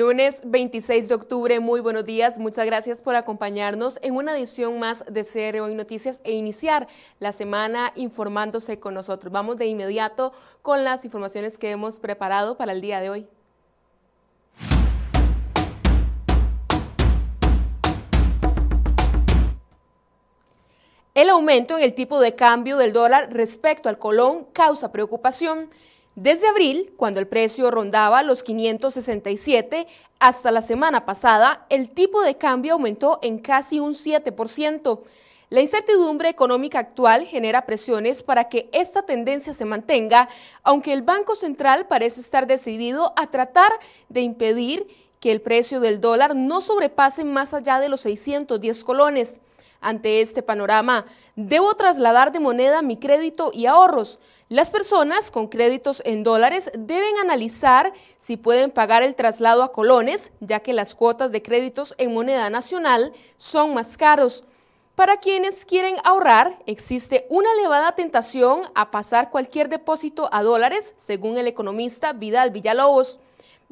Lunes 26 de octubre, muy buenos días. Muchas gracias por acompañarnos en una edición más de CR Hoy Noticias e iniciar la semana informándose con nosotros. Vamos de inmediato con las informaciones que hemos preparado para el día de hoy. El aumento en el tipo de cambio del dólar respecto al colón causa preocupación. Desde abril, cuando el precio rondaba los 567, hasta la semana pasada, el tipo de cambio aumentó en casi un 7%. La incertidumbre económica actual genera presiones para que esta tendencia se mantenga, aunque el Banco Central parece estar decidido a tratar de impedir que el precio del dólar no sobrepase más allá de los 610 colones. Ante este panorama, debo trasladar de moneda mi crédito y ahorros. Las personas con créditos en dólares deben analizar si pueden pagar el traslado a colones, ya que las cuotas de créditos en moneda nacional son más caros. Para quienes quieren ahorrar, existe una elevada tentación a pasar cualquier depósito a dólares, según el economista Vidal Villalobos.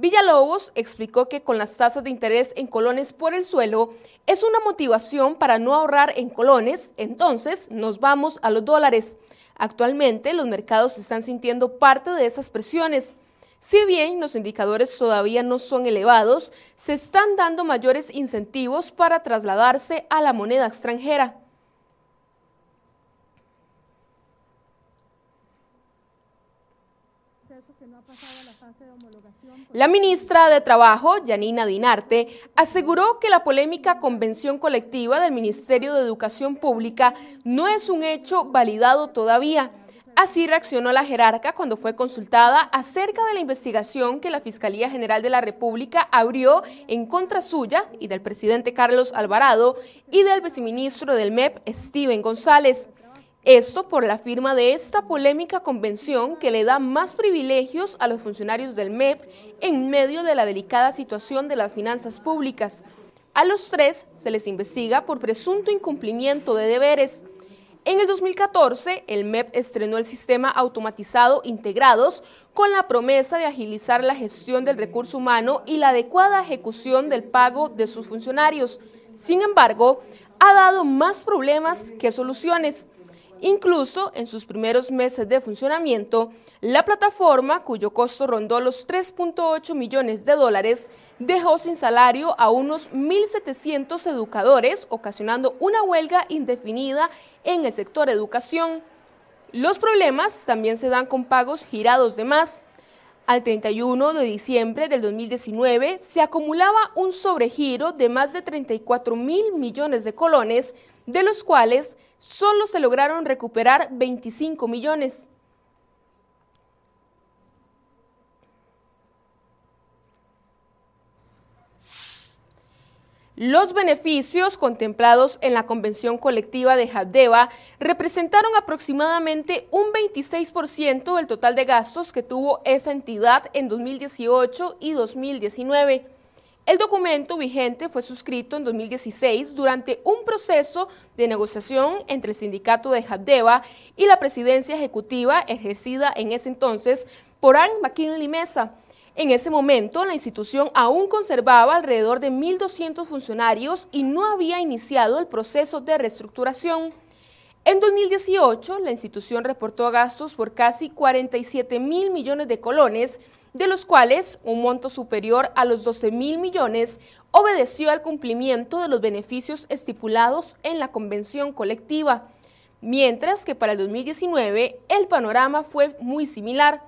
Villalobos explicó que con las tasas de interés en colones por el suelo es una motivación para no ahorrar en colones, entonces nos vamos a los dólares. Actualmente los mercados están sintiendo parte de esas presiones. Si bien los indicadores todavía no son elevados, se están dando mayores incentivos para trasladarse a la moneda extranjera. Ministra de Trabajo, Yanina Dinarte, aseguró que la polémica convención colectiva del Ministerio de Educación Pública no es un hecho validado todavía. Así reaccionó la jerarca cuando fue consultada acerca de la investigación que la Fiscalía General de la República abrió en contra suya y del presidente Carlos Alvarado y del viceministro del MEP, Steven González. Esto por la firma de esta polémica convención que le da más privilegios a los funcionarios del MEP en medio de la delicada situación de las finanzas públicas. A los tres se les investiga por presunto incumplimiento de deberes. En el 2014, el MEP estrenó el sistema automatizado Integrados con la promesa de agilizar la gestión del recurso humano y la adecuada ejecución del pago de sus funcionarios. Sin embargo, ha dado más problemas que soluciones. Incluso en sus primeros meses de funcionamiento, la plataforma, cuyo costo rondó los 3.8 millones de dólares, dejó sin salario a unos 1.700 educadores, ocasionando una huelga indefinida en el sector educación. Los problemas también se dan con pagos girados de más. Al 31 de diciembre del 2019 se acumulaba un sobregiro de más de 34 mil millones de colones, de los cuales solo se lograron recuperar 25 millones. Los beneficios contemplados en la convención colectiva de Habdeba representaron aproximadamente un 26% del total de gastos que tuvo esa entidad en 2018 y 2019. El documento vigente fue suscrito en 2016 durante un proceso de negociación entre el sindicato de Habdeba y la presidencia ejecutiva ejercida en ese entonces por Anne McKinley Mesa. En ese momento, la institución aún conservaba alrededor de 1.200 funcionarios y no había iniciado el proceso de reestructuración. En 2018, la institución reportó gastos por casi 47 mil millones de colones de los cuales un monto superior a los 12 mil millones obedeció al cumplimiento de los beneficios estipulados en la convención colectiva, mientras que para el 2019 el panorama fue muy similar.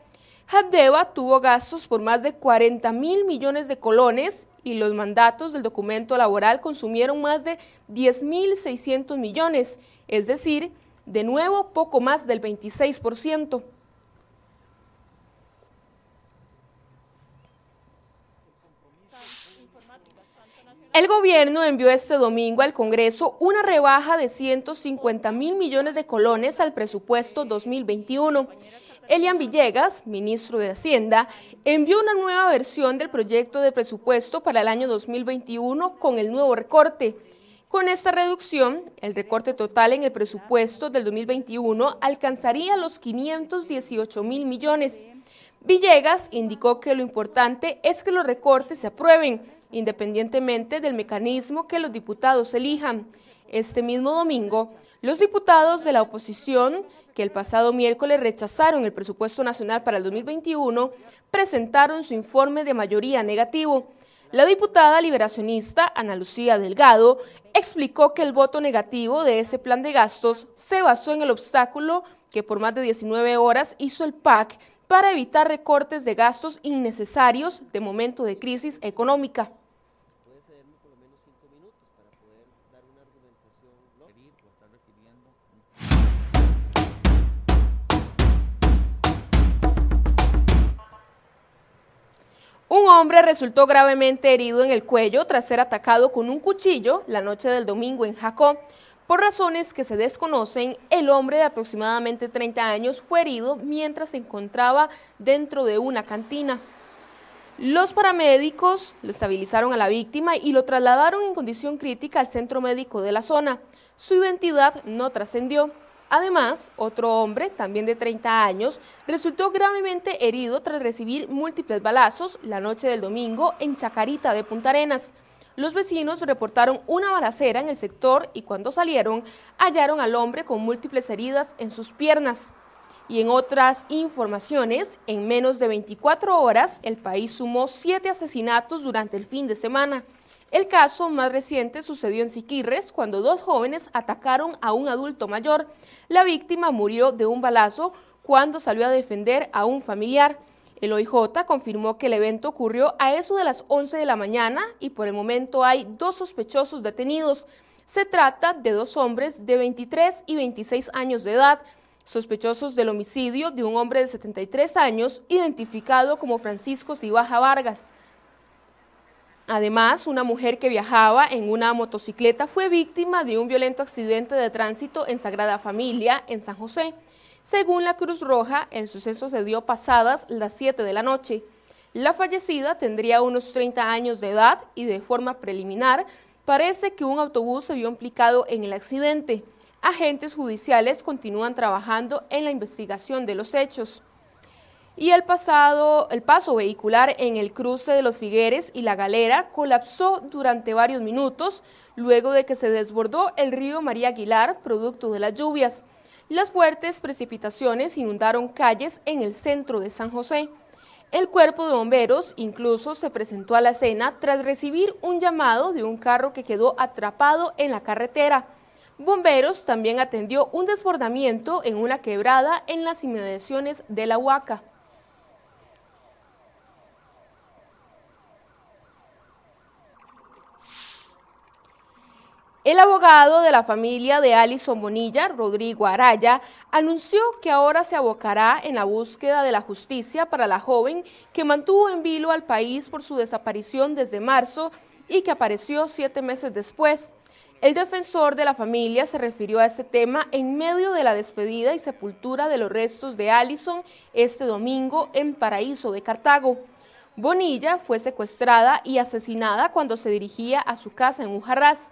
Habdeba tuvo gastos por más de 40 mil millones de colones y los mandatos del documento laboral consumieron más de 10.600 millones, es decir, de nuevo poco más del 26%. El gobierno envió este domingo al Congreso una rebaja de 150 mil millones de colones al presupuesto 2021. Elian Villegas, ministro de Hacienda, envió una nueva versión del proyecto de presupuesto para el año 2021 con el nuevo recorte. Con esta reducción, el recorte total en el presupuesto del 2021 alcanzaría los 518 mil millones. Villegas indicó que lo importante es que los recortes se aprueben, independientemente del mecanismo que los diputados elijan. Este mismo domingo, los diputados de la oposición, que el pasado miércoles rechazaron el presupuesto nacional para el 2021, presentaron su informe de mayoría negativo. La diputada liberacionista Ana Lucía Delgado explicó que el voto negativo de ese plan de gastos se basó en el obstáculo que por más de 19 horas hizo el PAC para evitar recortes de gastos innecesarios de momento de crisis económica. Un hombre resultó gravemente herido en el cuello tras ser atacado con un cuchillo la noche del domingo en Jacó. Por razones que se desconocen, el hombre de aproximadamente 30 años fue herido mientras se encontraba dentro de una cantina. Los paramédicos lo estabilizaron a la víctima y lo trasladaron en condición crítica al centro médico de la zona. Su identidad no trascendió. Además, otro hombre, también de 30 años, resultó gravemente herido tras recibir múltiples balazos la noche del domingo en Chacarita de Punta Arenas. Los vecinos reportaron una balacera en el sector y cuando salieron hallaron al hombre con múltiples heridas en sus piernas. Y en otras informaciones, en menos de 24 horas, el país sumó siete asesinatos durante el fin de semana. El caso más reciente sucedió en Siquirres cuando dos jóvenes atacaron a un adulto mayor. La víctima murió de un balazo cuando salió a defender a un familiar. El OIJ confirmó que el evento ocurrió a eso de las 11 de la mañana y por el momento hay dos sospechosos detenidos. Se trata de dos hombres de 23 y 26 años de edad, sospechosos del homicidio de un hombre de 73 años identificado como Francisco Cibaja Vargas. Además, una mujer que viajaba en una motocicleta fue víctima de un violento accidente de tránsito en Sagrada Familia, en San José. Según la Cruz Roja, el suceso se dio pasadas las 7 de la noche. La fallecida tendría unos 30 años de edad y de forma preliminar parece que un autobús se vio implicado en el accidente. Agentes judiciales continúan trabajando en la investigación de los hechos y el, pasado, el paso vehicular en el cruce de los Figueres y la Galera colapsó durante varios minutos luego de que se desbordó el río María Aguilar, producto de las lluvias. Las fuertes precipitaciones inundaron calles en el centro de San José. El cuerpo de bomberos incluso se presentó a la escena tras recibir un llamado de un carro que quedó atrapado en la carretera. Bomberos también atendió un desbordamiento en una quebrada en las inmediaciones de la Huaca. El abogado de la familia de Alison Bonilla, Rodrigo Araya, anunció que ahora se abocará en la búsqueda de la justicia para la joven que mantuvo en vilo al país por su desaparición desde marzo y que apareció siete meses después. El defensor de la familia se refirió a este tema en medio de la despedida y sepultura de los restos de Alison este domingo en Paraíso de Cartago. Bonilla fue secuestrada y asesinada cuando se dirigía a su casa en Ujarrás.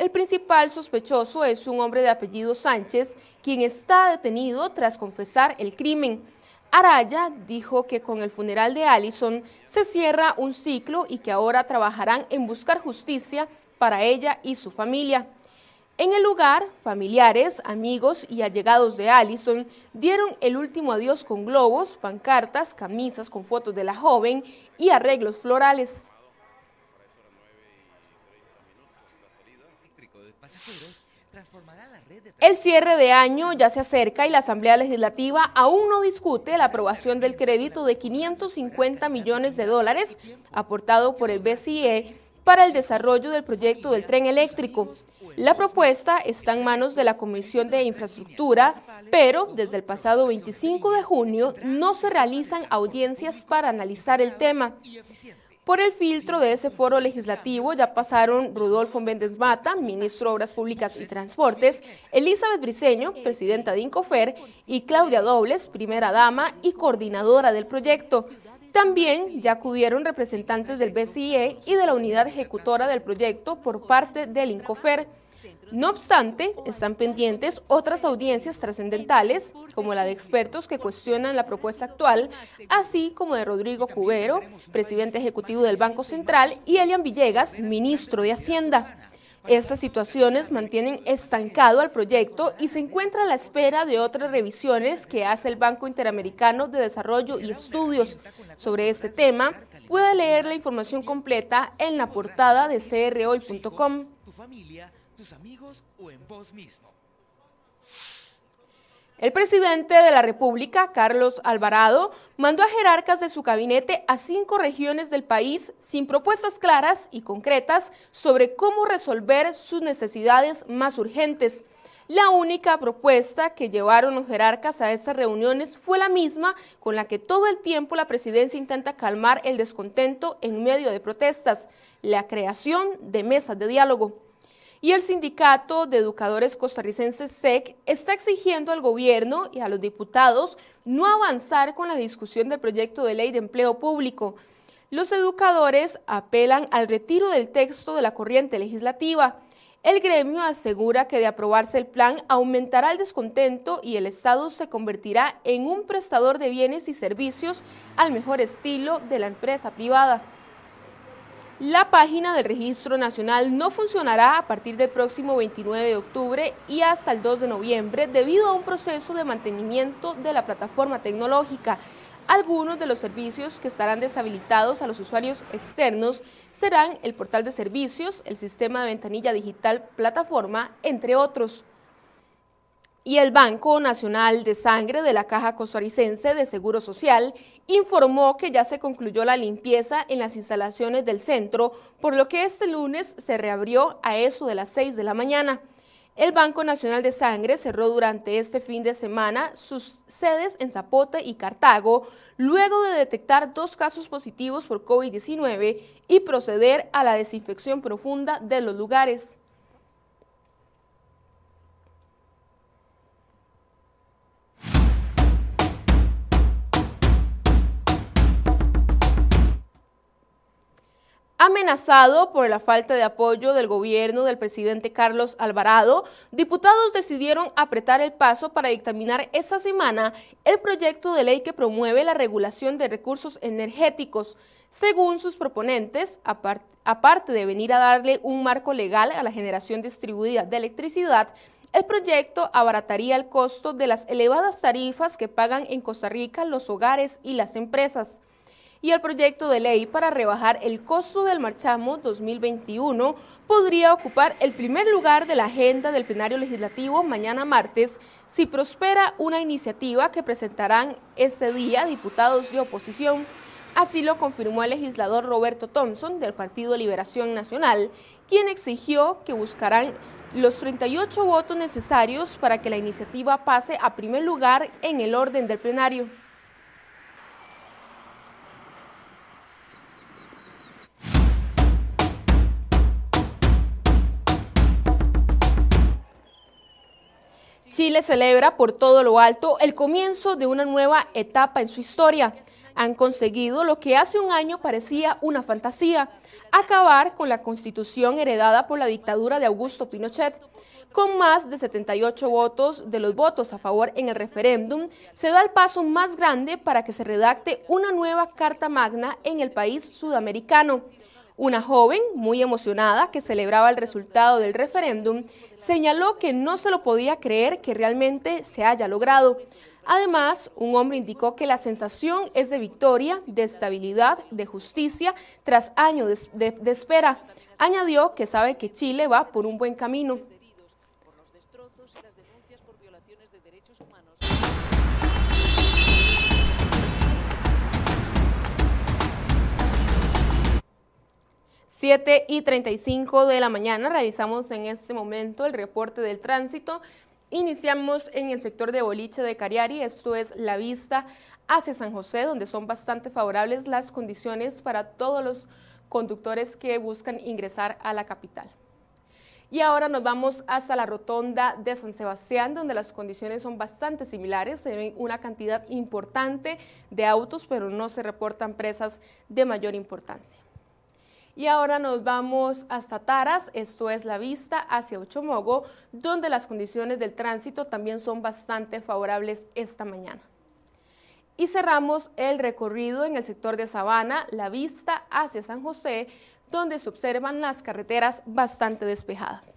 El principal sospechoso es un hombre de apellido Sánchez, quien está detenido tras confesar el crimen. Araya dijo que con el funeral de Allison se cierra un ciclo y que ahora trabajarán en buscar justicia para ella y su familia. En el lugar, familiares, amigos y allegados de Allison dieron el último adiós con globos, pancartas, camisas con fotos de la joven y arreglos florales. El cierre de año ya se acerca y la Asamblea Legislativa aún no discute la aprobación del crédito de 550 millones de dólares aportado por el BCE para el desarrollo del proyecto del tren eléctrico. La propuesta está en manos de la Comisión de Infraestructura, pero desde el pasado 25 de junio no se realizan audiencias para analizar el tema. Por el filtro de ese foro legislativo ya pasaron Rudolfo Méndez Mata, ministro de Obras Públicas y Transportes, Elizabeth Briceño, presidenta de Incofer, y Claudia Dobles, primera dama y coordinadora del proyecto. También ya acudieron representantes del BCE y de la unidad ejecutora del proyecto por parte del Incofer. No obstante, están pendientes otras audiencias trascendentales, como la de expertos que cuestionan la propuesta actual, así como de Rodrigo Cubero, presidente ejecutivo del Banco Central, y Elian Villegas, ministro de Hacienda. Estas situaciones mantienen estancado al proyecto y se encuentra a la espera de otras revisiones que hace el Banco Interamericano de Desarrollo y Estudios. Sobre este tema, puede leer la información completa en la portada de crhoy.com tus amigos o en vos mismo. El presidente de la República, Carlos Alvarado, mandó a jerarcas de su gabinete a cinco regiones del país sin propuestas claras y concretas sobre cómo resolver sus necesidades más urgentes. La única propuesta que llevaron los jerarcas a estas reuniones fue la misma con la que todo el tiempo la presidencia intenta calmar el descontento en medio de protestas, la creación de mesas de diálogo. Y el Sindicato de Educadores Costarricenses SEC está exigiendo al gobierno y a los diputados no avanzar con la discusión del proyecto de ley de empleo público. Los educadores apelan al retiro del texto de la corriente legislativa. El gremio asegura que de aprobarse el plan aumentará el descontento y el Estado se convertirá en un prestador de bienes y servicios al mejor estilo de la empresa privada. La página del Registro Nacional no funcionará a partir del próximo 29 de octubre y hasta el 2 de noviembre debido a un proceso de mantenimiento de la plataforma tecnológica. Algunos de los servicios que estarán deshabilitados a los usuarios externos serán el portal de servicios, el sistema de ventanilla digital plataforma, entre otros y el Banco Nacional de Sangre de la Caja Costarricense de Seguro Social informó que ya se concluyó la limpieza en las instalaciones del centro, por lo que este lunes se reabrió a eso de las 6 de la mañana. El Banco Nacional de Sangre cerró durante este fin de semana sus sedes en Zapote y Cartago, luego de detectar dos casos positivos por COVID-19 y proceder a la desinfección profunda de los lugares. Amenazado por la falta de apoyo del gobierno del presidente Carlos Alvarado, diputados decidieron apretar el paso para dictaminar esta semana el proyecto de ley que promueve la regulación de recursos energéticos. Según sus proponentes, aparte de venir a darle un marco legal a la generación distribuida de electricidad, el proyecto abarataría el costo de las elevadas tarifas que pagan en Costa Rica los hogares y las empresas y el proyecto de ley para rebajar el costo del marchamo 2021 podría ocupar el primer lugar de la agenda del plenario legislativo mañana martes si prospera una iniciativa que presentarán ese día diputados de oposición. Así lo confirmó el legislador Roberto Thompson del Partido Liberación Nacional, quien exigió que buscarán los 38 votos necesarios para que la iniciativa pase a primer lugar en el orden del plenario. Chile celebra por todo lo alto el comienzo de una nueva etapa en su historia. Han conseguido lo que hace un año parecía una fantasía, acabar con la constitución heredada por la dictadura de Augusto Pinochet. Con más de 78 votos de los votos a favor en el referéndum, se da el paso más grande para que se redacte una nueva Carta Magna en el país sudamericano. Una joven, muy emocionada, que celebraba el resultado del referéndum, señaló que no se lo podía creer que realmente se haya logrado. Además, un hombre indicó que la sensación es de victoria, de estabilidad, de justicia, tras años de, espera. Añadió que sabe que Chile va por un buen camino. 7 y 35 de la mañana realizamos en este momento el reporte del tránsito. Iniciamos en el sector de boliche de Cariari, esto es la vista hacia San José, donde son bastante favorables las condiciones para todos los conductores que buscan ingresar a la capital. Y ahora nos vamos hasta la rotonda de San Sebastián, donde las condiciones son bastante similares. Se ven una cantidad importante de autos, pero no se reportan presas de mayor importancia. Y ahora nos vamos hasta Taras, esto es la vista hacia Ochomogo, donde las condiciones del tránsito también son bastante favorables esta mañana. Y cerramos el recorrido en el sector de Sabana, la vista hacia San José, donde se observan las carreteras bastante despejadas.